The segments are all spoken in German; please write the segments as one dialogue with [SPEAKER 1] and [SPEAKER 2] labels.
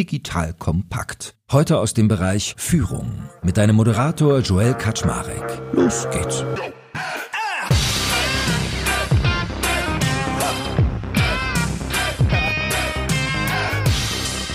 [SPEAKER 1] digital kompakt. Heute aus dem Bereich Führung mit deinem Moderator Joel Kaczmarek. Los geht's.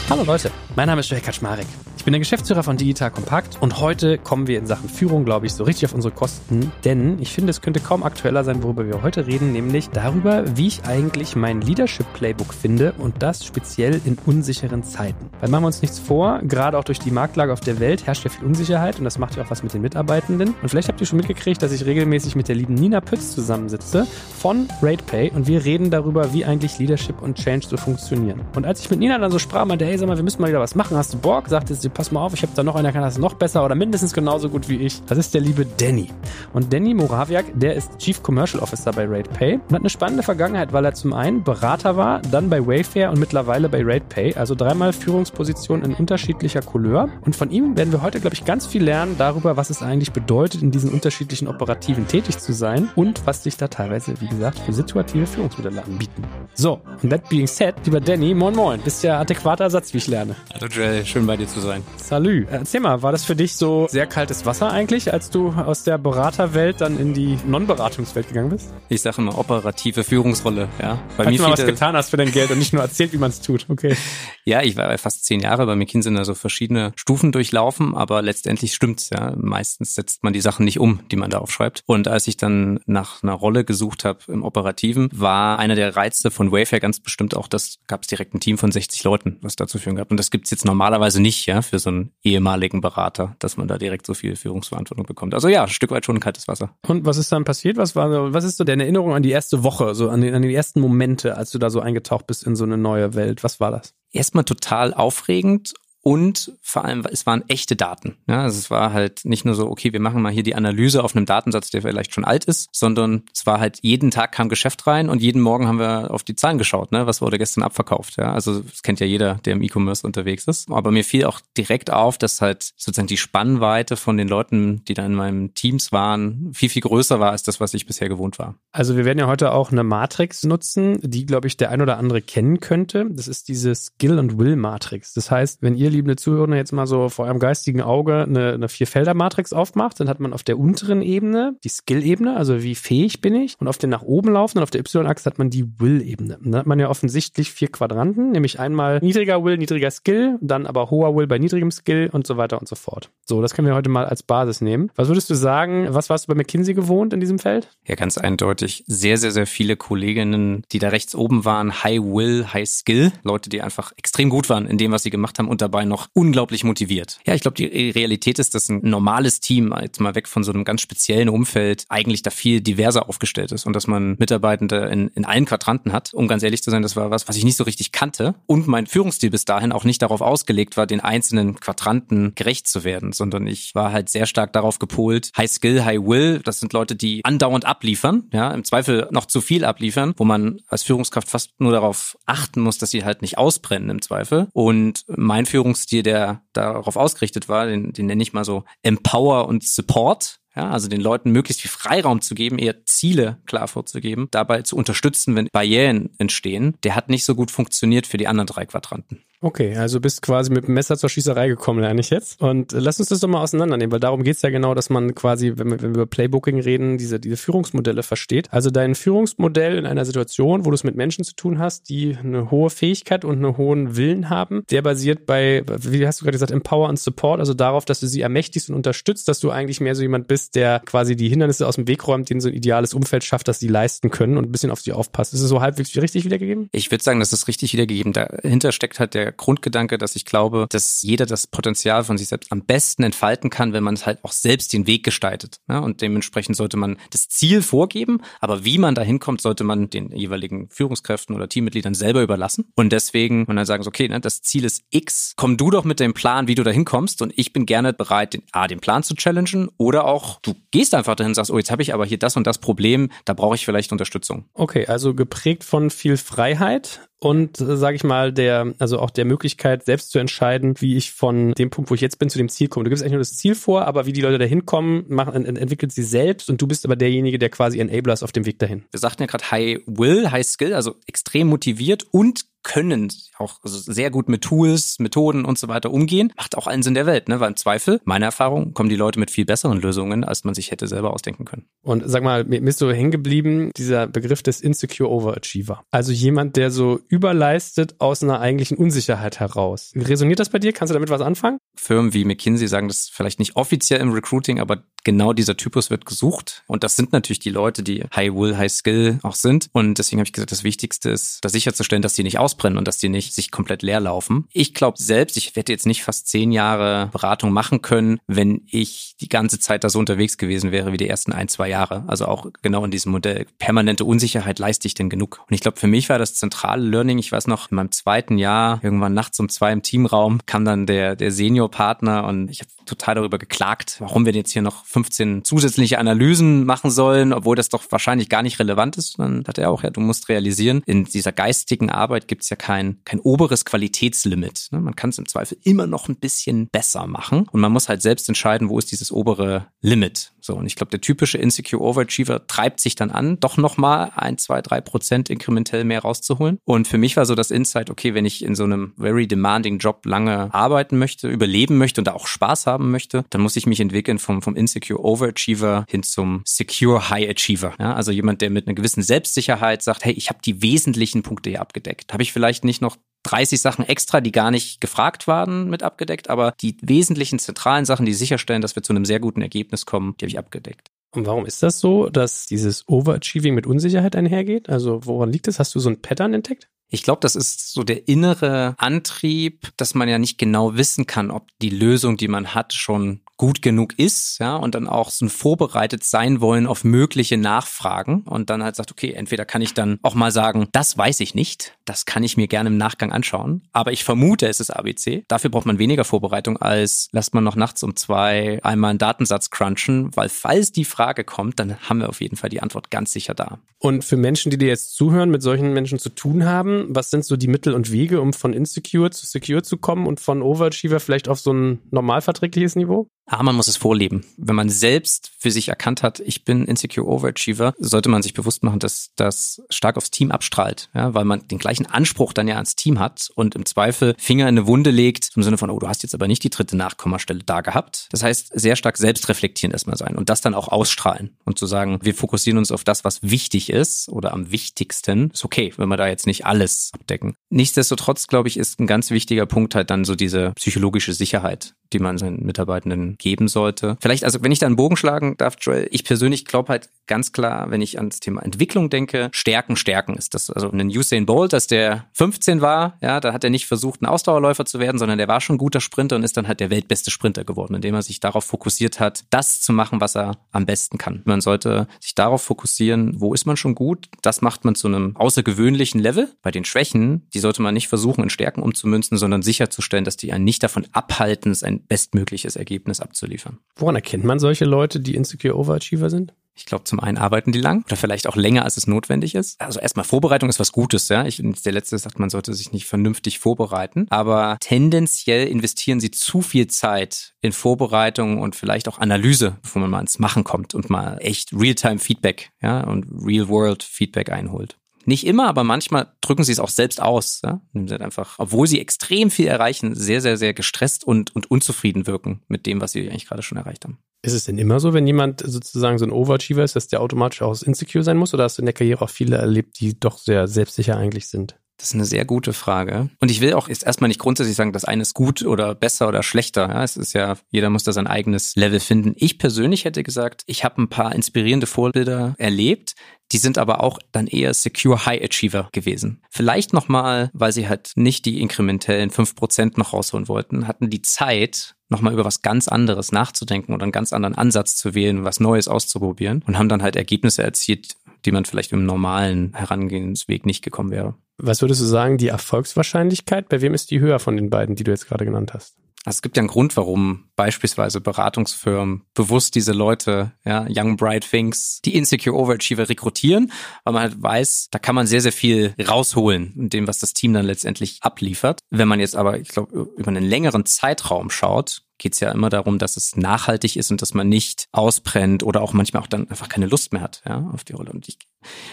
[SPEAKER 2] Hallo Leute, mein Name ist Joel Kaczmarek. Ich bin der Geschäftsführer von Digital Kompakt und heute kommen wir in Sachen Führung, glaube ich, so richtig auf unsere Kosten, denn ich finde, es könnte kaum aktueller sein, worüber wir heute reden, nämlich darüber, wie ich eigentlich mein Leadership Playbook finde und das speziell in unsicheren Zeiten. Weil machen wir uns nichts vor, gerade auch durch die Marktlage auf der Welt herrscht ja viel Unsicherheit und das macht ja auch was mit den Mitarbeitenden. Und vielleicht habt ihr schon mitgekriegt, dass ich regelmäßig mit der lieben Nina Pütz zusammensitze von RatePay und wir reden darüber, wie eigentlich Leadership und Change so funktionieren. Und als ich mit Nina dann so sprach, meinte, hey, sag mal, wir müssen mal wieder was machen, hast du Bock? Sagte sie, pass mal auf, ich habe da noch einer, kann das noch besser oder mindestens genauso gut wie ich. Das ist der liebe Danny. Und Danny Moraviak, der ist Chief Commercial Officer bei RatePay und hat eine spannende Vergangenheit, weil er zum einen Berater war, dann bei Wayfair und mittlerweile bei RatePay, also dreimal Führungsposition in unterschiedlicher Couleur. Und von ihm werden wir heute, glaube ich, ganz viel lernen darüber, was es eigentlich bedeutet, in diesen unterschiedlichen Operativen tätig zu sein und was sich da teilweise, wie gesagt, für situative Führungsmodelle anbieten. So, und that being said, lieber Danny, moin moin, bist ja adäquater Satz, wie ich lerne.
[SPEAKER 3] Hallo Joel, schön bei dir zu sein.
[SPEAKER 2] Salü. Erzähl mal, war das für dich so sehr kaltes Wasser eigentlich, als du aus der Beraterwelt dann in die Non-Beratungswelt gegangen bist?
[SPEAKER 3] Ich sage immer operative Führungsrolle, ja.
[SPEAKER 2] Bei als mir du mal was getan hast für dein Geld und nicht nur erzählt, wie man es tut, okay.
[SPEAKER 3] Ja, ich war fast zehn Jahre bei McKinsey also verschiedene Stufen durchlaufen, aber letztendlich stimmt's, ja. Meistens setzt man die Sachen nicht um, die man da aufschreibt. Und als ich dann nach einer Rolle gesucht habe im Operativen, war einer der Reize von Wayfair ganz bestimmt auch, dass gab es direkt ein Team von 60 Leuten, was dazu führen gab. Und das gibt's jetzt normalerweise nicht, ja, für so einen ehemaligen Berater, dass man da direkt so viel Führungsverantwortung bekommt. Also ja, ein Stück weit schon kaltes Wasser.
[SPEAKER 2] Und was ist dann passiert? Was war, was ist so deine Erinnerung an die erste Woche, so an, den, an die ersten Momente, als du da so eingetaucht bist in so eine neue Welt? Was war das?
[SPEAKER 3] Erstmal total aufregend und vor allem, es waren echte Daten. Ja, also es war halt nicht nur so, okay, wir machen mal hier die Analyse auf einem Datensatz, der vielleicht schon alt ist, sondern es war halt jeden Tag kam Geschäft rein und jeden Morgen haben wir auf die Zahlen geschaut, ne? Was wurde gestern abverkauft? Ja, also das kennt ja jeder, der im E-Commerce unterwegs ist. Aber mir fiel auch direkt auf, dass halt sozusagen die Spannweite von den Leuten, die da in meinem Teams waren, viel, viel größer war als das, was ich bisher gewohnt war.
[SPEAKER 2] Also wir werden ja heute auch eine Matrix nutzen, die, glaube ich, der ein oder andere kennen könnte. Das ist diese Skill- und Will-Matrix. Das heißt, wenn ihr liebe Zuhörer jetzt mal so vor eurem geistigen Auge eine, eine Vier-Felder-Matrix aufmacht, dann hat man auf der unteren Ebene die Skill-Ebene, also wie fähig bin ich, und auf den nach oben laufenden, auf der Y-Achse hat man die Will-Ebene. Da hat man ja offensichtlich vier Quadranten, nämlich einmal niedriger Will, niedriger Skill, dann aber hoher Will bei niedrigem Skill und so weiter und so fort. So, das können wir heute mal als Basis nehmen. Was würdest du sagen, was warst du bei McKinsey gewohnt in diesem Feld?
[SPEAKER 3] Ja, ganz eindeutig. Sehr, sehr, sehr viele Kolleginnen, die da rechts oben waren, High Will, High Skill, Leute, die einfach extrem gut waren in dem, was sie gemacht haben und dabei noch unglaublich motiviert. Ja, ich glaube, die Realität ist, dass ein normales Team, jetzt mal weg von so einem ganz speziellen Umfeld, eigentlich da viel diverser aufgestellt ist und dass man Mitarbeitende in, in allen Quadranten hat. Um ganz ehrlich zu sein, das war was, was ich nicht so richtig kannte und mein Führungsstil bis dahin auch nicht darauf ausgelegt war, den einzelnen Quadranten gerecht zu werden, sondern ich war halt sehr stark darauf gepolt, High Skill, High Will, das sind Leute, die andauernd abliefern, ja, im Zweifel noch zu viel abliefern, wo man als Führungskraft fast nur darauf achten muss, dass sie halt nicht ausbrennen im Zweifel. Und mein Führungsstil, der darauf ausgerichtet war, den, den nenne ich mal so Empower und Support. Ja, also den Leuten möglichst viel Freiraum zu geben, eher Ziele klar vorzugeben, dabei zu unterstützen, wenn Barrieren entstehen. Der hat nicht so gut funktioniert für die anderen drei Quadranten.
[SPEAKER 2] Okay, also bist quasi mit dem Messer zur Schießerei gekommen, lerne ich jetzt. Und lass uns das doch mal auseinandernehmen, weil darum geht's ja genau, dass man quasi, wenn wir, wenn wir über Playbooking reden, diese, diese Führungsmodelle versteht. Also dein Führungsmodell in einer Situation, wo du es mit Menschen zu tun hast, die eine hohe Fähigkeit und einen hohen Willen haben, der basiert bei, wie hast du gerade gesagt, Empower und Support, also darauf, dass du sie ermächtigst und unterstützt, dass du eigentlich mehr so jemand bist, der quasi die Hindernisse aus dem Weg räumt, denen so ein ideales Umfeld schafft, dass sie leisten können und ein bisschen auf sie aufpasst. Ist es so halbwegs richtig wiedergegeben?
[SPEAKER 3] Ich würde sagen, das ist richtig wiedergegeben. Dahinter steckt halt der Grundgedanke, dass ich glaube, dass jeder das Potenzial von sich selbst am besten entfalten kann, wenn man es halt auch selbst den Weg gestaltet. Ja, und dementsprechend sollte man das Ziel vorgeben, aber wie man da hinkommt, sollte man den jeweiligen Führungskräften oder Teammitgliedern selber überlassen. Und deswegen, man dann sagen, so, okay, ne, das Ziel ist X, komm du doch mit dem Plan, wie du da hinkommst und ich bin gerne bereit, den, A, den Plan zu challengen oder auch, du gehst einfach dahin und sagst, oh, jetzt habe ich aber hier das und das Problem, da brauche ich vielleicht Unterstützung.
[SPEAKER 2] Okay, also geprägt von viel Freiheit und äh, sage ich mal der also auch der Möglichkeit selbst zu entscheiden, wie ich von dem Punkt, wo ich jetzt bin, zu dem Ziel komme. Du gibst eigentlich nur das Ziel vor, aber wie die Leute dahin kommen, machen, ent entwickelt sie selbst und du bist aber derjenige, der quasi Enabler ist auf dem Weg dahin.
[SPEAKER 3] Wir sagten ja gerade High Will, High Skill, also extrem motiviert und können auch sehr gut mit Tools, Methoden und so weiter umgehen, macht auch allen Sinn der Welt, ne? Weil im Zweifel, meine Erfahrung, kommen die Leute mit viel besseren Lösungen, als man sich hätte selber ausdenken können.
[SPEAKER 2] Und sag mal, mir ist so hängen geblieben, dieser Begriff des Insecure Overachiever. Also jemand, der so überleistet aus einer eigentlichen Unsicherheit heraus. Resoniert das bei dir? Kannst du damit was anfangen?
[SPEAKER 3] Firmen wie McKinsey sagen das vielleicht nicht offiziell im Recruiting, aber genau dieser Typus wird gesucht. Und das sind natürlich die Leute, die High Will, High Skill auch sind. Und deswegen habe ich gesagt, das Wichtigste ist, da sicherzustellen, dass die nicht ausbrennen und dass die nicht sich komplett leer laufen. Ich glaube selbst, ich hätte jetzt nicht fast zehn Jahre Beratung machen können, wenn ich die ganze Zeit da so unterwegs gewesen wäre wie die ersten ein, zwei Jahre. Also auch genau in diesem Modell. Permanente Unsicherheit leiste ich denn genug? Und ich glaube, für mich war das zentrale Learning. Ich weiß noch, in meinem zweiten Jahr, irgendwann nachts um zwei im Teamraum, kam dann der, der Senior-Partner und ich habe total darüber geklagt, warum wir jetzt hier noch 15 zusätzliche Analysen machen sollen, obwohl das doch wahrscheinlich gar nicht relevant ist. Dann hat er auch, ja, du musst realisieren, in dieser geistigen Arbeit gibt es ja kein, kein oberes Qualitätslimit. Ne? Man kann es im Zweifel immer noch ein bisschen besser machen und man muss halt selbst entscheiden, wo ist dieses obere Limit. So, und ich glaube, der typische Insecure Overachiever treibt sich dann an, doch nochmal ein, zwei, drei Prozent inkrementell mehr rauszuholen. Und für mich war so das Insight, okay, wenn ich in so einem very demanding Job lange arbeiten möchte, überleben möchte und da auch Spaß haben möchte, dann muss ich mich entwickeln vom, vom Insecure Overachiever hin zum Secure High Achiever. Ja, also jemand, der mit einer gewissen Selbstsicherheit sagt, hey, ich habe die wesentlichen Punkte hier abgedeckt. Habe ich vielleicht nicht noch 30 Sachen extra, die gar nicht gefragt waren, mit abgedeckt, aber die wesentlichen zentralen Sachen, die sicherstellen, dass wir zu einem sehr guten Ergebnis kommen, die habe ich abgedeckt.
[SPEAKER 2] Und warum ist das so, dass dieses Overachieving mit Unsicherheit einhergeht? Also woran liegt es? Hast du so ein Pattern entdeckt?
[SPEAKER 3] Ich glaube, das ist so der innere Antrieb, dass man ja nicht genau wissen kann, ob die Lösung, die man hat, schon gut genug ist, ja, und dann auch so ein vorbereitet sein wollen auf mögliche Nachfragen und dann halt sagt, okay, entweder kann ich dann auch mal sagen, das weiß ich nicht, das kann ich mir gerne im Nachgang anschauen, aber ich vermute, es ist ABC. Dafür braucht man weniger Vorbereitung als lasst man noch nachts um zwei einmal einen Datensatz crunchen, weil falls die Frage kommt, dann haben wir auf jeden Fall die Antwort ganz sicher da.
[SPEAKER 2] Und für Menschen, die dir jetzt zuhören, mit solchen Menschen zu tun haben, was sind so die Mittel und Wege, um von Insecure zu Secure zu kommen und von Overachiever vielleicht auf so ein normalverträgliches Niveau?
[SPEAKER 3] Ah, man muss es vorleben. Wenn man selbst für sich erkannt hat, ich bin Insecure Overachiever, sollte man sich bewusst machen, dass das stark aufs Team abstrahlt, ja, weil man den gleichen Anspruch dann ja ans Team hat und im Zweifel Finger in eine Wunde legt, im Sinne von, oh, du hast jetzt aber nicht die dritte Nachkommastelle da gehabt. Das heißt, sehr stark selbstreflektierend erstmal sein und das dann auch ausstrahlen und zu sagen, wir fokussieren uns auf das, was wichtig ist oder am wichtigsten. Ist okay, wenn wir da jetzt nicht alles abdecken. Nichtsdestotrotz, glaube ich, ist ein ganz wichtiger Punkt halt dann so diese psychologische Sicherheit die man seinen Mitarbeitenden geben sollte. Vielleicht, also wenn ich da einen Bogen schlagen darf, Joel, ich persönlich glaube halt ganz klar, wenn ich ans Thema Entwicklung denke, Stärken, Stärken ist das. Also ein Usain Bolt, dass der 15 war, ja, da hat er nicht versucht, ein Ausdauerläufer zu werden, sondern der war schon ein guter Sprinter und ist dann halt der weltbeste Sprinter geworden, indem er sich darauf fokussiert hat, das zu machen, was er am besten kann. Man sollte sich darauf fokussieren, wo ist man schon gut, das macht man zu einem außergewöhnlichen Level. Bei den Schwächen, die sollte man nicht versuchen, in Stärken umzumünzen, sondern sicherzustellen, dass die einen nicht davon abhalten, ein bestmögliches Ergebnis abzuliefern.
[SPEAKER 2] Woran erkennt man solche Leute, die Insecure Overachiever sind?
[SPEAKER 3] Ich glaube, zum einen arbeiten die lang oder vielleicht auch länger, als es notwendig ist. Also erstmal Vorbereitung ist was Gutes, ja. Ich, der letzte sagt, man sollte sich nicht vernünftig vorbereiten, aber tendenziell investieren sie zu viel Zeit in Vorbereitung und vielleicht auch Analyse, bevor man mal ins Machen kommt und mal echt Realtime-Feedback, ja, und Real-World-Feedback einholt. Nicht immer, aber manchmal drücken sie es auch selbst aus. Ja? Sie halt einfach, obwohl sie extrem viel erreichen, sehr, sehr, sehr gestresst und, und unzufrieden wirken mit dem, was sie eigentlich gerade schon erreicht haben.
[SPEAKER 2] Ist es denn immer so, wenn jemand sozusagen so ein Overachiever ist, dass der automatisch auch insecure sein muss? Oder hast du in der Karriere auch viele erlebt, die doch sehr selbstsicher eigentlich sind?
[SPEAKER 3] Das ist eine sehr gute Frage. Und ich will auch jetzt erstmal nicht grundsätzlich sagen, das eine ist gut oder besser oder schlechter. Ja, es ist ja, jeder muss da sein eigenes Level finden. Ich persönlich hätte gesagt, ich habe ein paar inspirierende Vorbilder erlebt. Die sind aber auch dann eher Secure High Achiever gewesen. Vielleicht nochmal, weil sie halt nicht die inkrementellen fünf Prozent noch rausholen wollten, hatten die Zeit, nochmal über was ganz anderes nachzudenken oder einen ganz anderen Ansatz zu wählen, was Neues auszuprobieren und haben dann halt Ergebnisse erzielt, die man vielleicht im normalen Herangehensweg nicht gekommen wäre.
[SPEAKER 2] Was würdest du sagen, die Erfolgswahrscheinlichkeit, bei wem ist die höher von den beiden, die du jetzt gerade genannt hast?
[SPEAKER 3] Also es gibt ja einen Grund, warum beispielsweise Beratungsfirmen bewusst diese Leute, ja, Young Bright Things, die Insecure Overachiever rekrutieren, weil man halt weiß, da kann man sehr, sehr viel rausholen in dem, was das Team dann letztendlich abliefert. Wenn man jetzt aber, ich glaube, über einen längeren Zeitraum schaut, geht es ja immer darum, dass es nachhaltig ist und dass man nicht ausbrennt oder auch manchmal auch dann einfach keine Lust mehr hat ja, auf die Rolle. Und ich,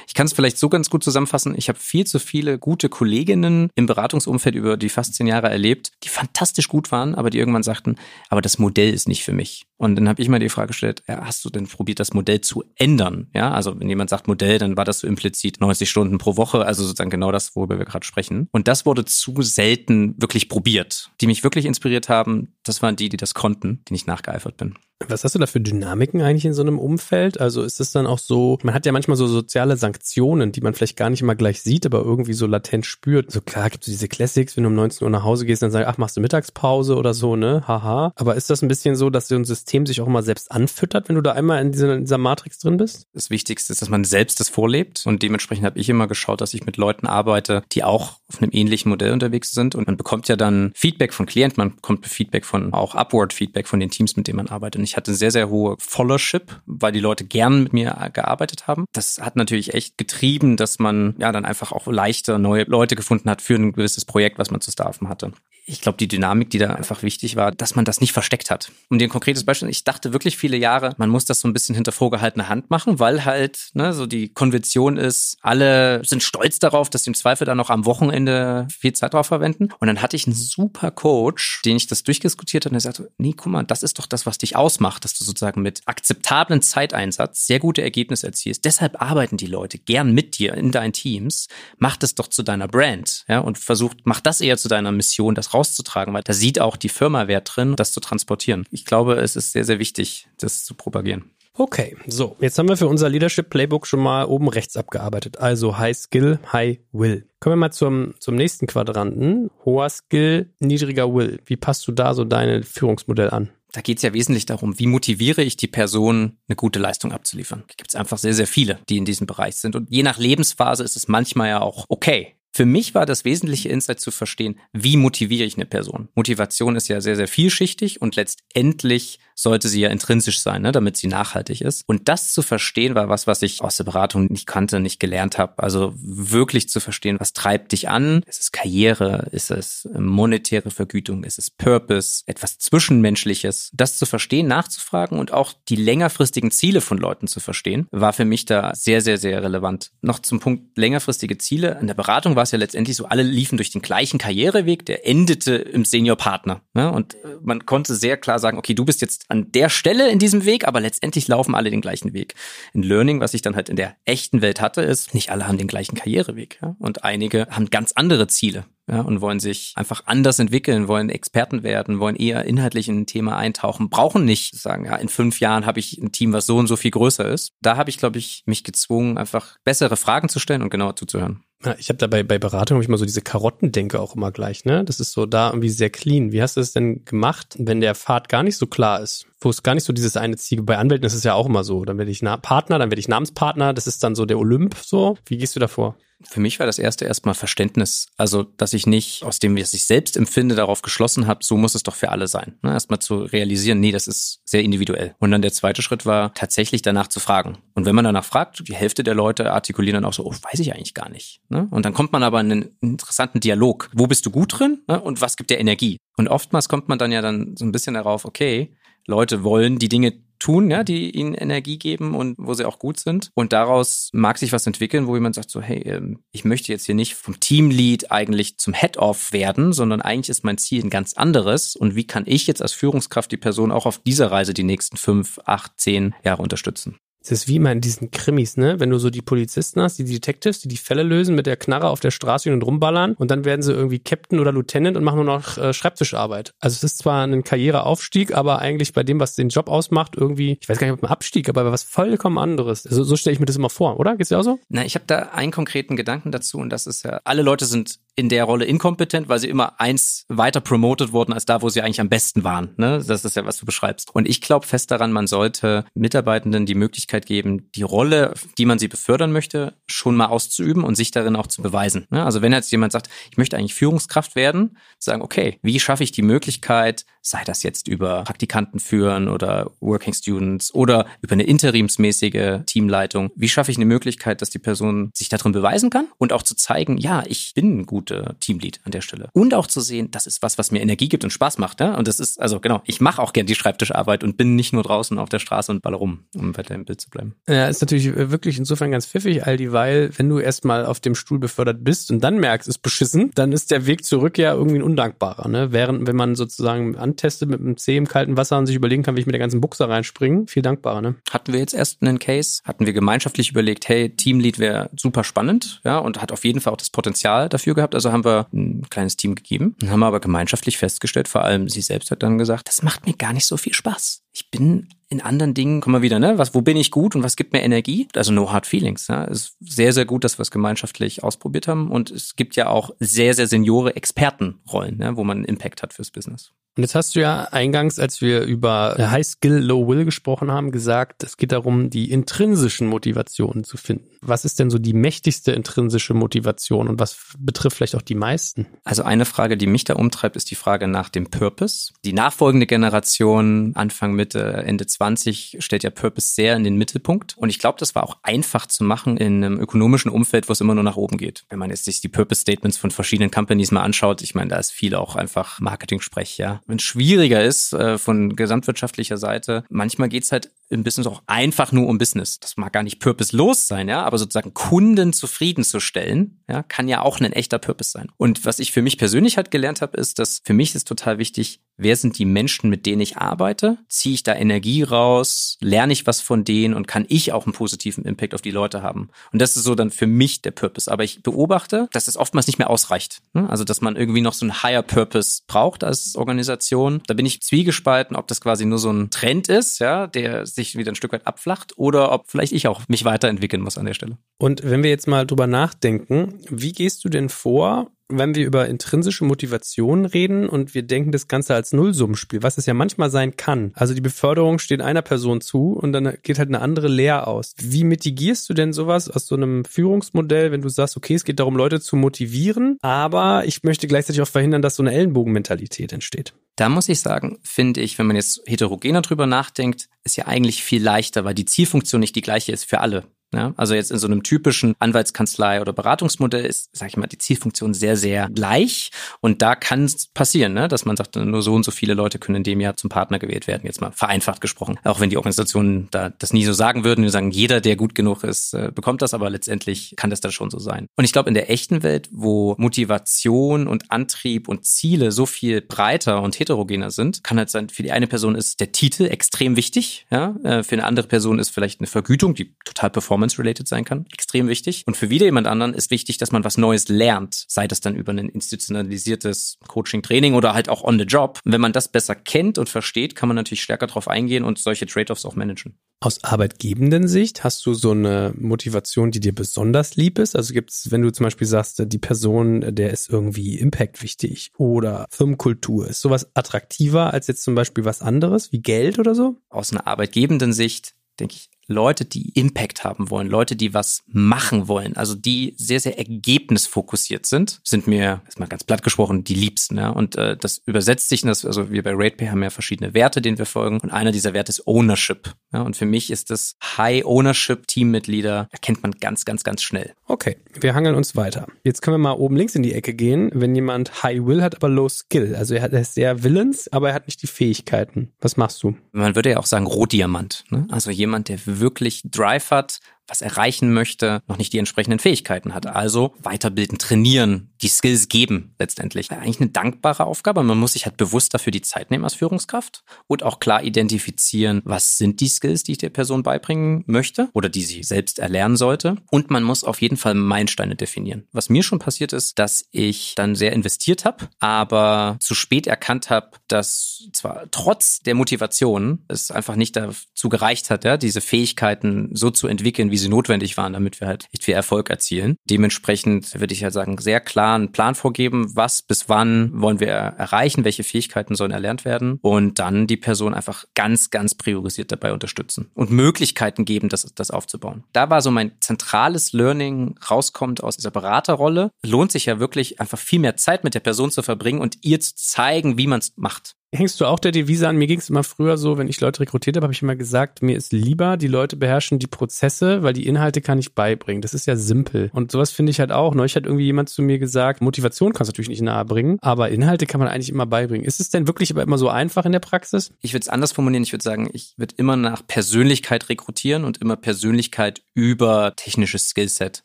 [SPEAKER 3] ich kann es vielleicht so ganz gut zusammenfassen. Ich habe viel zu viele gute Kolleginnen im Beratungsumfeld über die fast zehn Jahre erlebt, die fantastisch gut waren, aber die irgendwann sagten, aber das Modell ist nicht für mich. Und dann habe ich mal die Frage gestellt, ja, hast du denn probiert, das Modell zu ändern? Ja, also wenn jemand sagt Modell, dann war das so implizit 90 Stunden pro Woche, also sozusagen genau das, worüber wir gerade sprechen. Und das wurde zu selten wirklich probiert. Die mich wirklich inspiriert haben, das waren die, die das konnten, die nicht nachgeeifert bin.
[SPEAKER 2] Was hast du da für Dynamiken eigentlich in so einem Umfeld? Also ist es dann auch so, man hat ja manchmal so soziale Sanktionen, die man vielleicht gar nicht immer gleich sieht, aber irgendwie so latent spürt. So klar gibt es diese Classics, wenn du um 19 Uhr nach Hause gehst, dann sagst ach, machst du Mittagspause oder so, ne? Haha. Aber ist das ein bisschen so, dass so ein System sich auch immer selbst anfüttert, wenn du da einmal in dieser, in dieser Matrix drin bist?
[SPEAKER 3] Das Wichtigste ist, dass man selbst das vorlebt und dementsprechend habe ich immer geschaut, dass ich mit Leuten arbeite, die auch auf einem ähnlichen Modell unterwegs sind und man bekommt ja dann Feedback von Klienten, man bekommt Feedback von, auch Upward Feedback von den Teams, mit denen man arbeitet. Und ich hatte sehr, sehr hohe Followership, weil die Leute gern mit mir gearbeitet haben. Das hat natürlich echt getrieben, dass man ja dann einfach auch leichter neue Leute gefunden hat für ein gewisses Projekt, was man zu staffen hatte ich glaube, die Dynamik, die da einfach wichtig war, dass man das nicht versteckt hat. Um dir ein konkretes Beispiel, ich dachte wirklich viele Jahre, man muss das so ein bisschen hinter vorgehaltener Hand machen, weil halt ne, so die Konvention ist, alle sind stolz darauf, dass sie im Zweifel dann noch am Wochenende viel Zeit drauf verwenden. Und dann hatte ich einen super Coach, den ich das durchdiskutiert habe und er sagte, nee, guck mal, das ist doch das, was dich ausmacht, dass du sozusagen mit akzeptablen Zeiteinsatz sehr gute Ergebnisse erzielst. Deshalb arbeiten die Leute gern mit dir in deinen Teams. Mach das doch zu deiner Brand ja, und versucht, mach das eher zu deiner Mission, das rauszutragen, weil da sieht auch die Firma Wert drin, das zu transportieren. Ich glaube, es ist sehr, sehr wichtig, das zu propagieren.
[SPEAKER 2] Okay, so, jetzt haben wir für unser Leadership Playbook schon mal oben rechts abgearbeitet. Also High Skill, High Will. Kommen wir mal zum, zum nächsten Quadranten. Hoher Skill, niedriger Will. Wie passt du da so dein Führungsmodell an?
[SPEAKER 3] Da geht es ja wesentlich darum, wie motiviere ich die Person, eine gute Leistung abzuliefern. Da gibt es einfach sehr, sehr viele, die in diesem Bereich sind. Und je nach Lebensphase ist es manchmal ja auch okay, für mich war das wesentliche Insight zu verstehen, wie motiviere ich eine Person. Motivation ist ja sehr, sehr vielschichtig und letztendlich sollte sie ja intrinsisch sein, ne, damit sie nachhaltig ist. Und das zu verstehen war was, was ich aus der Beratung nicht kannte, nicht gelernt habe. Also wirklich zu verstehen, was treibt dich an? Ist es Karriere? Ist es monetäre Vergütung? Ist es Purpose? Etwas Zwischenmenschliches? Das zu verstehen, nachzufragen und auch die längerfristigen Ziele von Leuten zu verstehen, war für mich da sehr, sehr, sehr relevant. Noch zum Punkt längerfristige Ziele. In der Beratung war es ja letztendlich so, alle liefen durch den gleichen Karriereweg, der endete im Senior-Partner. Ne? Und man konnte sehr klar sagen, okay, du bist jetzt an der Stelle in diesem Weg, aber letztendlich laufen alle den gleichen Weg. In Learning, was ich dann halt in der echten Welt hatte, ist, nicht alle haben den gleichen Karriereweg. Ja? Und einige haben ganz andere Ziele ja, und wollen sich einfach anders entwickeln, wollen Experten werden, wollen eher inhaltlich in ein Thema eintauchen, brauchen nicht sagen, ja, in fünf Jahren habe ich ein Team, was so und so viel größer ist. Da habe ich, glaube ich, mich gezwungen, einfach bessere Fragen zu stellen und genauer zuzuhören.
[SPEAKER 2] Ja, ich habe da bei, Beratung hab ich mal so diese Karottendenke auch immer gleich, ne? Das ist so da irgendwie sehr clean. Wie hast du das denn gemacht, wenn der Pfad gar nicht so klar ist? Wo es gar nicht so dieses eine Ziel, bei Anwälten ist es ja auch immer so. Dann werde ich Partner, dann werde ich Namenspartner, das ist dann so der Olymp so. Wie gehst du da vor?
[SPEAKER 3] Für mich war das erste erstmal Verständnis. Also, dass ich nicht aus dem, was ich selbst empfinde, darauf geschlossen habe, so muss es doch für alle sein. Ne? Erstmal zu realisieren, nee, das ist sehr individuell. Und dann der zweite Schritt war, tatsächlich danach zu fragen. Und wenn man danach fragt, die Hälfte der Leute artikulieren dann auch so, oh, weiß ich eigentlich gar nicht. Ne? Und dann kommt man aber in einen interessanten Dialog. Wo bist du gut drin? Ne? Und was gibt dir Energie? Und oftmals kommt man dann ja dann so ein bisschen darauf, okay, Leute wollen die Dinge tun, ja, die ihnen Energie geben und wo sie auch gut sind. Und daraus mag sich was entwickeln, wo jemand sagt so, hey, ähm, ich möchte jetzt hier nicht vom Teamlead eigentlich zum Head-Off werden, sondern eigentlich ist mein Ziel ein ganz anderes. Und wie kann ich jetzt als Führungskraft die Person auch auf dieser Reise die nächsten fünf, acht, zehn Jahre unterstützen?
[SPEAKER 2] Es ist wie immer in diesen Krimis, ne? Wenn du so die Polizisten hast, die Detectives, die die Fälle lösen mit der Knarre auf der Straße und rumballern und dann werden sie irgendwie Captain oder Lieutenant und machen nur noch äh, Schreibtischarbeit. Also es ist zwar ein Karriereaufstieg, aber eigentlich bei dem, was den Job ausmacht, irgendwie, ich weiß gar nicht, ob ein Abstieg, aber was vollkommen anderes. Also so stelle ich mir das immer vor, oder? Geht's dir auch so?
[SPEAKER 3] Na, ich habe da einen konkreten Gedanken dazu und das ist ja, alle Leute sind in der Rolle inkompetent, weil sie immer eins weiter promoted wurden als da, wo sie eigentlich am besten waren. Ne? Das ist ja, was du beschreibst. Und ich glaube fest daran, man sollte Mitarbeitenden die Möglichkeit geben, die Rolle, die man sie befördern möchte, schon mal auszuüben und sich darin auch zu beweisen. Ne? Also wenn jetzt jemand sagt, ich möchte eigentlich Führungskraft werden, sagen, okay, wie schaffe ich die Möglichkeit, sei das jetzt über Praktikanten führen oder Working Students oder über eine interimsmäßige Teamleitung, wie schaffe ich eine Möglichkeit, dass die Person sich darin beweisen kann und auch zu zeigen, ja, ich bin ein guter gute Teamlead an der Stelle. Und auch zu sehen, das ist was, was mir Energie gibt und Spaß macht. Ja? Und das ist, also genau, ich mache auch gern die Schreibtischarbeit und bin nicht nur draußen auf der Straße und baller rum, um weiter im Bild zu bleiben.
[SPEAKER 2] Ja, ist natürlich wirklich insofern ganz pfiffig, all dieweil, wenn du erstmal auf dem Stuhl befördert bist und dann merkst, es ist beschissen, dann ist der Weg zurück ja irgendwie ein undankbarer. Ne? Während, wenn man sozusagen antestet mit einem Zeh im kalten Wasser und sich überlegen kann, wie ich mit der ganzen Buchse reinspringen, viel dankbarer. Ne?
[SPEAKER 3] Hatten wir jetzt erst einen Case, hatten wir gemeinschaftlich überlegt, hey, Teamlead wäre super spannend, ja, und hat auf jeden Fall auch das Potenzial dafür gehabt. Also haben wir ein kleines Team gegeben, haben aber gemeinschaftlich festgestellt, vor allem sie selbst hat dann gesagt, das macht mir gar nicht so viel Spaß. Ich bin in anderen Dingen, kommen wir wieder, ne? Was, wo bin ich gut und was gibt mir Energie? Also no hard feelings. Es ist sehr, sehr gut, dass wir es gemeinschaftlich ausprobiert haben. Und es gibt ja auch sehr, sehr seniore Expertenrollen, ne? wo man Impact hat fürs Business.
[SPEAKER 2] Und jetzt hast du ja eingangs, als wir über High Skill, Low Will gesprochen haben, gesagt, es geht darum, die intrinsischen Motivationen zu finden. Was ist denn so die mächtigste intrinsische Motivation und was betrifft vielleicht auch die meisten?
[SPEAKER 3] Also eine Frage, die mich da umtreibt, ist die Frage nach dem Purpose. Die nachfolgende Generation, Anfang, Mitte, Ende 20, stellt ja Purpose sehr in den Mittelpunkt. Und ich glaube, das war auch einfach zu machen in einem ökonomischen Umfeld, wo es immer nur nach oben geht. Wenn man jetzt sich die Purpose Statements von verschiedenen Companies mal anschaut, ich meine, da ist viel auch einfach Marketing-Sprech, ja wenn es schwieriger ist äh, von gesamtwirtschaftlicher Seite, manchmal geht's halt im Business auch einfach nur um Business. Das mag gar nicht purposelos sein, ja, aber sozusagen Kunden zufriedenzustellen, ja, kann ja auch ein echter Purpose sein. Und was ich für mich persönlich halt gelernt habe, ist, dass für mich ist total wichtig, wer sind die Menschen, mit denen ich arbeite? Ziehe ich da Energie raus? Lerne ich was von denen und kann ich auch einen positiven Impact auf die Leute haben? Und das ist so dann für mich der Purpose. Aber ich beobachte, dass es oftmals nicht mehr ausreicht. Ne? Also, dass man irgendwie noch so einen Higher Purpose braucht als Organisation. Da bin ich zwiegespalten, ob das quasi nur so ein Trend ist, ja, der sich wieder ein Stück weit abflacht oder ob vielleicht ich auch mich weiterentwickeln muss an der Stelle.
[SPEAKER 2] Und wenn wir jetzt mal drüber nachdenken, wie gehst du denn vor, wenn wir über intrinsische Motivation reden und wir denken das Ganze als Nullsummenspiel, was es ja manchmal sein kann. Also die Beförderung steht einer Person zu und dann geht halt eine andere leer aus. Wie mitigierst du denn sowas aus so einem Führungsmodell, wenn du sagst, okay, es geht darum, Leute zu motivieren, aber ich möchte gleichzeitig auch verhindern, dass so eine Ellenbogenmentalität entsteht?
[SPEAKER 3] Da muss ich sagen, finde ich, wenn man jetzt heterogener drüber nachdenkt, ist ja eigentlich viel leichter, weil die Zielfunktion nicht die gleiche ist für alle. Ja, also jetzt in so einem typischen Anwaltskanzlei oder Beratungsmodell ist, sage ich mal, die Zielfunktion sehr, sehr gleich. Und da kann es passieren, ne, dass man sagt, nur so und so viele Leute können in dem Jahr zum Partner gewählt werden, jetzt mal vereinfacht gesprochen. Auch wenn die Organisationen da das nie so sagen würden, die sagen, jeder, der gut genug ist, äh, bekommt das, aber letztendlich kann das da schon so sein. Und ich glaube, in der echten Welt, wo Motivation und Antrieb und Ziele so viel breiter und heterogener sind, kann halt sein, für die eine Person ist der Titel extrem wichtig, ja, äh, für eine andere Person ist vielleicht eine Vergütung, die total performt performance-related sein kann. Extrem wichtig. Und für wieder jemand anderen ist wichtig, dass man was Neues lernt. Sei das dann über ein institutionalisiertes Coaching-Training oder halt auch on the job. Und wenn man das besser kennt und versteht, kann man natürlich stärker darauf eingehen und solche Trade-offs auch managen.
[SPEAKER 2] Aus arbeitgebenden Sicht hast du so eine Motivation, die dir besonders lieb ist? Also gibt es, wenn du zum Beispiel sagst, die Person, der ist irgendwie Impact wichtig oder Firmenkultur, ist sowas attraktiver als jetzt zum Beispiel was anderes wie Geld oder so?
[SPEAKER 3] Aus einer arbeitgebenden Sicht denke ich, Leute, die Impact haben wollen, Leute, die was machen wollen, also die sehr, sehr ergebnisfokussiert sind, sind mir, ist mal ganz platt gesprochen, die Liebsten. Ja? Und äh, das übersetzt sich in das, also wir bei RatePay haben ja verschiedene Werte, denen wir folgen. Und einer dieser Werte ist Ownership. Ja? Und für mich ist das High Ownership Teammitglieder, erkennt man ganz, ganz, ganz schnell.
[SPEAKER 2] Okay, wir hangeln uns weiter. Jetzt können wir mal oben links in die Ecke gehen, wenn jemand High Will hat, aber Low Skill. Also er, hat, er ist sehr willens, aber er hat nicht die Fähigkeiten. Was machst du?
[SPEAKER 3] Man würde ja auch sagen Rohdiamant. Ne? Also jemand, der wirklich Drive hat, was erreichen möchte, noch nicht die entsprechenden Fähigkeiten hat. Also weiterbilden, trainieren, die Skills geben letztendlich. Eigentlich eine dankbare Aufgabe. Man muss sich halt bewusst dafür die Zeit nehmen als Führungskraft und auch klar identifizieren, was sind die Skills, die ich der Person beibringen möchte oder die sie selbst erlernen sollte. Und man muss auf jeden Fall Meilensteine definieren. Was mir schon passiert ist, dass ich dann sehr investiert habe, aber zu spät erkannt habe, dass zwar trotz der Motivation es einfach nicht dazu gereicht hat, ja, diese Fähigkeiten so zu entwickeln, wie sie notwendig waren, damit wir halt echt viel Erfolg erzielen. Dementsprechend würde ich halt sagen, sehr klar einen Plan vorgeben, was bis wann wollen wir erreichen, welche Fähigkeiten sollen erlernt werden und dann die Person einfach ganz, ganz priorisiert dabei unterstützen und Möglichkeiten geben, das, das aufzubauen. Da war so mein zentrales Learning rauskommt aus dieser Beraterrolle. Lohnt sich ja wirklich einfach viel mehr Zeit mit der Person zu verbringen und ihr zu zeigen, wie man es macht.
[SPEAKER 2] Hängst du auch der Devise an? Mir ging es immer früher so, wenn ich Leute rekrutiert habe, habe ich immer gesagt, mir ist lieber, die Leute beherrschen die Prozesse, weil die Inhalte kann ich beibringen. Das ist ja simpel. Und sowas finde ich halt auch. Neulich hat irgendwie jemand zu mir gesagt, Motivation kannst du natürlich nicht nahe bringen, aber Inhalte kann man eigentlich immer beibringen. Ist es denn wirklich aber immer so einfach in der Praxis?
[SPEAKER 3] Ich würde es anders formulieren. Ich würde sagen, ich würde immer nach Persönlichkeit rekrutieren und immer Persönlichkeit über technisches Skillset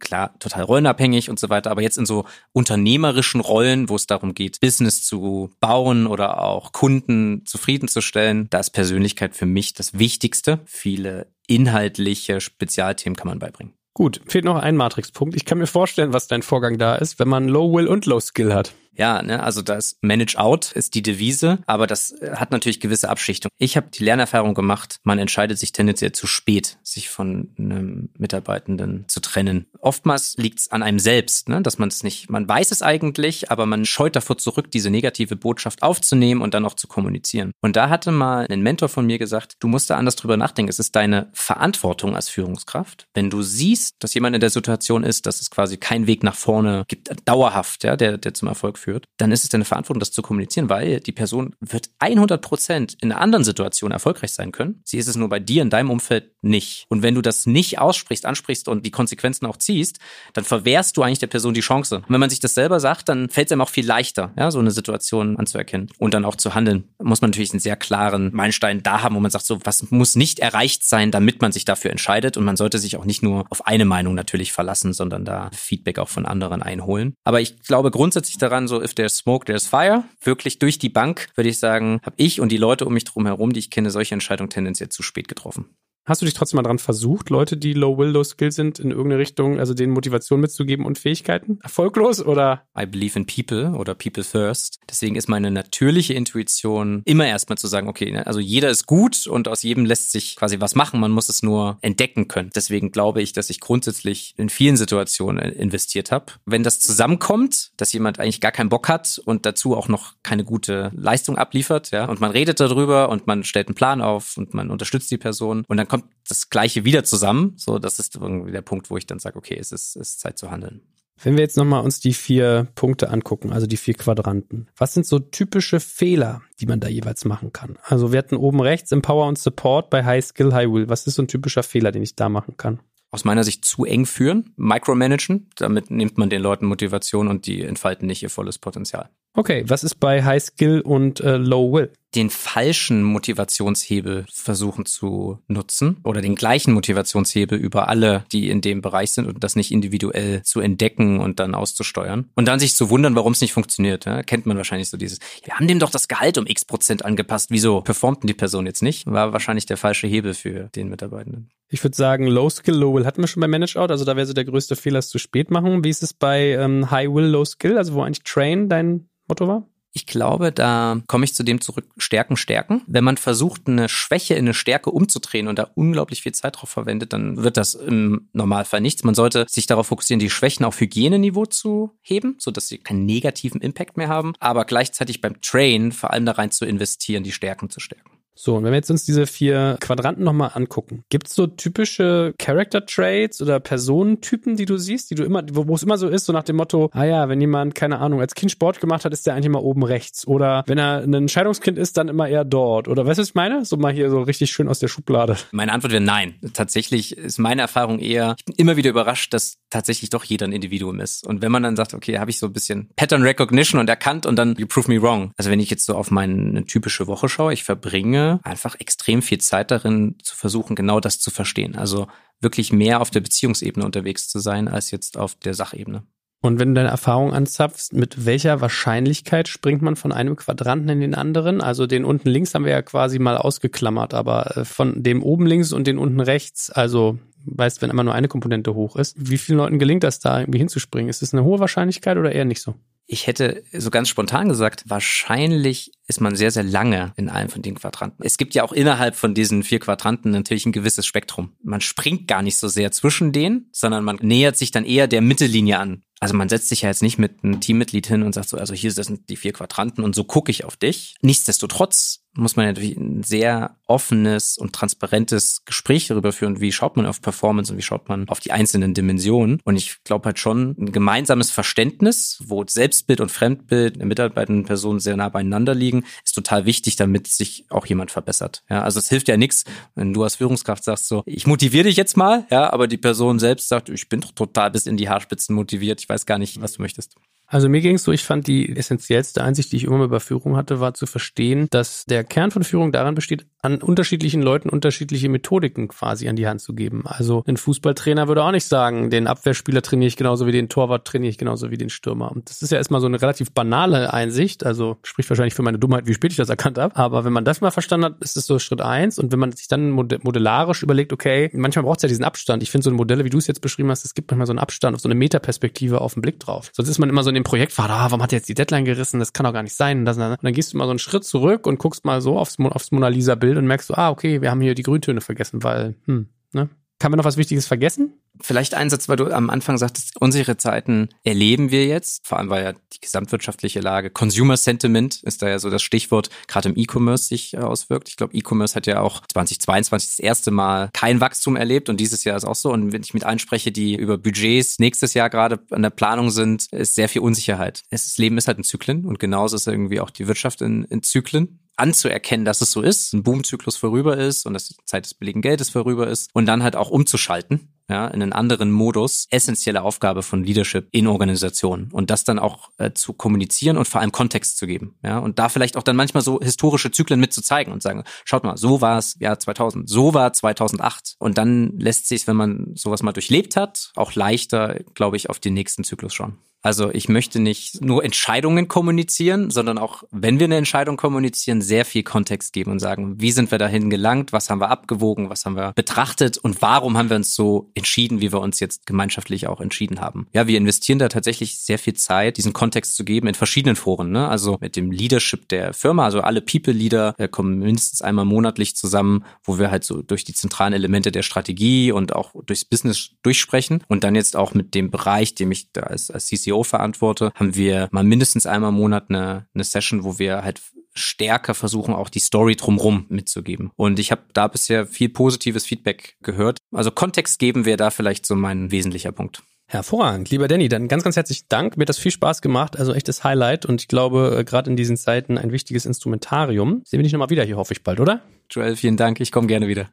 [SPEAKER 3] klar, total rollenabhängig und so weiter, aber jetzt in so unternehmerischen Rollen, wo es darum geht, Business zu bauen oder auch Kunden zufriedenzustellen, da ist Persönlichkeit für mich das Wichtigste. Viele inhaltliche Spezialthemen kann man beibringen.
[SPEAKER 2] Gut, fehlt noch ein Matrix-Punkt. Ich kann mir vorstellen, was dein Vorgang da ist, wenn man Low Will und Low Skill hat.
[SPEAKER 3] Ja, ne, also das Manage Out ist die Devise, aber das äh, hat natürlich gewisse Abschichtung. Ich habe die Lernerfahrung gemacht, man entscheidet sich tendenziell zu spät, sich von einem Mitarbeitenden zu trennen. Oftmals liegt es an einem selbst, ne, dass man es nicht, man weiß es eigentlich, aber man scheut davor zurück, diese negative Botschaft aufzunehmen und dann auch zu kommunizieren. Und da hatte mal ein Mentor von mir gesagt, du musst da anders drüber nachdenken. Es ist deine Verantwortung als Führungskraft. Wenn du siehst, dass jemand in der Situation ist, dass es quasi keinen Weg nach vorne gibt, dauerhaft, ja, der, der zum Erfolg führt, dann ist es deine Verantwortung, das zu kommunizieren, weil die Person wird 100 Prozent in einer anderen Situation erfolgreich sein können. Sie ist es nur bei dir in deinem Umfeld nicht. Und wenn du das nicht aussprichst, ansprichst und die Konsequenzen auch ziehst, dann verwehrst du eigentlich der Person die Chance. Und wenn man sich das selber sagt, dann fällt es einem auch viel leichter, ja, so eine Situation anzuerkennen und dann auch zu handeln. Muss man natürlich einen sehr klaren Meilenstein da haben, wo man sagt, so was muss nicht erreicht sein, damit man sich dafür entscheidet. Und man sollte sich auch nicht nur auf eine Meinung natürlich verlassen, sondern da Feedback auch von anderen einholen. Aber ich glaube grundsätzlich daran, so if there's smoke, there's fire. Wirklich durch die Bank, würde ich sagen, habe ich und die Leute um mich drum herum, die ich kenne, solche Entscheidungen tendenziell zu spät getroffen.
[SPEAKER 2] Hast du dich trotzdem mal dran versucht, Leute, die Low Will, Low Skill sind, in irgendeine Richtung, also denen Motivation mitzugeben und Fähigkeiten? Erfolglos oder?
[SPEAKER 3] I believe in people oder people first. Deswegen ist meine natürliche Intuition immer erstmal zu sagen, okay, ne, also jeder ist gut und aus jedem lässt sich quasi was machen. Man muss es nur entdecken können. Deswegen glaube ich, dass ich grundsätzlich in vielen Situationen investiert habe. Wenn das zusammenkommt, dass jemand eigentlich gar keinen Bock hat und dazu auch noch keine gute Leistung abliefert, ja, und man redet darüber und man stellt einen Plan auf und man unterstützt die Person und dann kommt kommt das Gleiche wieder zusammen. So, das ist irgendwie der Punkt, wo ich dann sage, okay, es ist, es ist Zeit zu handeln.
[SPEAKER 2] Wenn wir jetzt nochmal uns die vier Punkte angucken, also die vier Quadranten, was sind so typische Fehler, die man da jeweils machen kann? Also wir hatten oben rechts Empower und Support bei High Skill, High Will. Was ist so ein typischer Fehler, den ich da machen kann?
[SPEAKER 3] aus meiner Sicht zu eng führen, micromanagen. Damit nimmt man den Leuten Motivation und die entfalten nicht ihr volles Potenzial.
[SPEAKER 2] Okay, was ist bei High Skill und äh, Low Will?
[SPEAKER 3] Den falschen Motivationshebel versuchen zu nutzen oder den gleichen Motivationshebel über alle, die in dem Bereich sind und das nicht individuell zu entdecken und dann auszusteuern. Und dann sich zu wundern, warum es nicht funktioniert. Ja? Kennt man wahrscheinlich so dieses, wir haben dem doch das Gehalt um x Prozent angepasst. Wieso performten die Person jetzt nicht? War wahrscheinlich der falsche Hebel für den Mitarbeitenden.
[SPEAKER 2] Ich würde sagen, Low Skill, Low Will hatten wir schon bei Manage Out. Also da wäre so der größte Fehler, es zu spät machen. Wie ist es bei ähm, High Will, Low Skill? Also wo eigentlich Train dein Motto war?
[SPEAKER 3] Ich glaube, da komme ich zu dem zurück, Stärken, Stärken. Wenn man versucht, eine Schwäche in eine Stärke umzudrehen und da unglaublich viel Zeit drauf verwendet, dann wird das im Normalfall nichts. Man sollte sich darauf fokussieren, die Schwächen auf Hygieneniveau zu heben, sodass sie keinen negativen Impact mehr haben, aber gleichzeitig beim Train vor allem da rein zu investieren, die Stärken zu stärken.
[SPEAKER 2] So, und wenn wir jetzt uns diese vier Quadranten nochmal angucken, gibt es so typische Character Traits oder Personentypen, die du siehst, die du immer, wo es immer so ist, so nach dem Motto, ah ja, wenn jemand, keine Ahnung, als Kind Sport gemacht hat, ist der eigentlich immer oben rechts. Oder wenn er ein Entscheidungskind ist, dann immer eher dort. Oder weißt du, was ich meine? So mal hier so richtig schön aus der Schublade.
[SPEAKER 3] Meine Antwort wäre nein. Tatsächlich ist meine Erfahrung eher, ich bin immer wieder überrascht, dass tatsächlich doch jeder ein Individuum ist. Und wenn man dann sagt, okay, habe ich so ein bisschen Pattern Recognition und erkannt und dann you prove me wrong. Also wenn ich jetzt so auf meine typische Woche schaue, ich verbringe einfach extrem viel Zeit darin zu versuchen, genau das zu verstehen. Also wirklich mehr auf der Beziehungsebene unterwegs zu sein, als jetzt auf der Sachebene.
[SPEAKER 2] Und wenn du deine Erfahrung anzapfst, mit welcher Wahrscheinlichkeit springt man von einem Quadranten in den anderen? Also den unten links haben wir ja quasi mal ausgeklammert, aber äh, von dem oben links und den unten rechts, also weißt, wenn immer nur eine Komponente hoch ist, wie vielen Leuten gelingt das da irgendwie hinzuspringen? Ist es eine hohe Wahrscheinlichkeit oder eher nicht so?
[SPEAKER 3] Ich hätte so ganz spontan gesagt, wahrscheinlich ist man sehr, sehr lange in einem von den Quadranten. Es gibt ja auch innerhalb von diesen vier Quadranten natürlich ein gewisses Spektrum. Man springt gar nicht so sehr zwischen denen, sondern man nähert sich dann eher der Mittellinie an. Also man setzt sich ja jetzt nicht mit einem Teammitglied hin und sagt so, also hier sind die vier Quadranten und so gucke ich auf dich. Nichtsdestotrotz muss man natürlich ein sehr offenes und transparentes Gespräch darüber führen, wie schaut man auf Performance und wie schaut man auf die einzelnen Dimensionen. Und ich glaube halt schon, ein gemeinsames Verständnis, wo Selbstbild und Fremdbild der mitarbeitenden Personen sehr nah beieinander liegen, ist total wichtig, damit sich auch jemand verbessert. Ja, also es hilft ja nichts, wenn du als Führungskraft sagst so, ich motiviere dich jetzt mal, ja, aber die Person selbst sagt, ich bin doch total bis in die Haarspitzen motiviert, ich weiß gar nicht, was du möchtest.
[SPEAKER 2] Also mir ging es so, ich fand die essentiellste Einsicht, die ich immer über Führung hatte, war zu verstehen, dass der Kern von Führung daran besteht, an unterschiedlichen Leuten unterschiedliche Methodiken quasi an die Hand zu geben. Also ein Fußballtrainer würde auch nicht sagen, den Abwehrspieler trainiere ich genauso wie den Torwart trainiere ich genauso wie den Stürmer. Und das ist ja erstmal so eine relativ banale Einsicht, also spricht wahrscheinlich für meine Dummheit, wie spät ich das erkannt habe. Aber wenn man das mal verstanden hat, ist es so Schritt eins. Und wenn man sich dann modellarisch überlegt, okay, manchmal braucht es ja diesen Abstand. Ich finde so Modelle, wie du es jetzt beschrieben hast, es gibt manchmal so einen Abstand, auf so eine Metaperspektive auf den Blick drauf. Sonst ist man immer so in dem Projektfahrt, ah, warum hat er jetzt die Deadline gerissen? Das kann doch gar nicht sein. Und dann gehst du mal so einen Schritt zurück und guckst mal so aufs, aufs Mona Lisa Bild und merkst so, ah, okay, wir haben hier die Grüntöne vergessen, weil, hm, ne? Kann man noch was Wichtiges vergessen?
[SPEAKER 3] Vielleicht ein Satz, weil du am Anfang sagtest, unsichere Zeiten erleben wir jetzt, vor allem weil ja die gesamtwirtschaftliche Lage, Consumer Sentiment ist da ja so das Stichwort, gerade im E-Commerce sich äh, auswirkt. Ich glaube, E-Commerce hat ja auch 2022 das erste Mal kein Wachstum erlebt und dieses Jahr ist auch so. Und wenn ich mit einspreche, die über Budgets nächstes Jahr gerade an der Planung sind, ist sehr viel Unsicherheit. Das Leben ist halt in Zyklen und genauso ist irgendwie auch die Wirtschaft in, in Zyklen anzuerkennen, dass es so ist, ein Boomzyklus vorüber ist und dass die Zeit des billigen Geldes vorüber ist und dann halt auch umzuschalten ja, in einen anderen Modus, essentielle Aufgabe von Leadership in Organisationen und das dann auch äh, zu kommunizieren und vor allem Kontext zu geben, ja, und da vielleicht auch dann manchmal so historische Zyklen mit zu zeigen und sagen, schaut mal, so war es Jahr 2000, so war 2008 und dann lässt sich, wenn man sowas mal durchlebt hat, auch leichter, glaube ich, auf den nächsten Zyklus schauen. Also ich möchte nicht nur Entscheidungen kommunizieren, sondern auch, wenn wir eine Entscheidung kommunizieren, sehr viel Kontext geben und sagen, wie sind wir dahin gelangt, was haben wir abgewogen, was haben wir betrachtet und warum haben wir uns so entschieden, wie wir uns jetzt gemeinschaftlich auch entschieden haben. Ja, wir investieren da tatsächlich sehr viel Zeit, diesen Kontext zu geben in verschiedenen Foren. Ne? Also mit dem Leadership der Firma, also alle People-Leader äh, kommen mindestens einmal monatlich zusammen, wo wir halt so durch die zentralen Elemente der Strategie und auch durchs Business durchsprechen. Und dann jetzt auch mit dem Bereich, dem ich da als, als CCO verantworte, haben wir mal mindestens einmal im Monat eine, eine Session, wo wir halt stärker versuchen, auch die Story drumrum mitzugeben. Und ich habe da bisher viel positives Feedback gehört. Also Kontext geben wäre da vielleicht so mein wesentlicher Punkt.
[SPEAKER 2] Hervorragend, lieber Danny, dann ganz, ganz herzlichen Dank. Mir hat das viel Spaß gemacht, also echtes Highlight und ich glaube, äh, gerade in diesen Zeiten ein wichtiges Instrumentarium. Sehen wir dich nochmal wieder hier, hoffe ich bald, oder?
[SPEAKER 3] Joel, vielen Dank, ich komme gerne wieder.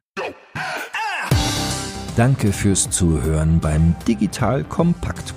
[SPEAKER 1] Danke fürs Zuhören beim Digital Kompakt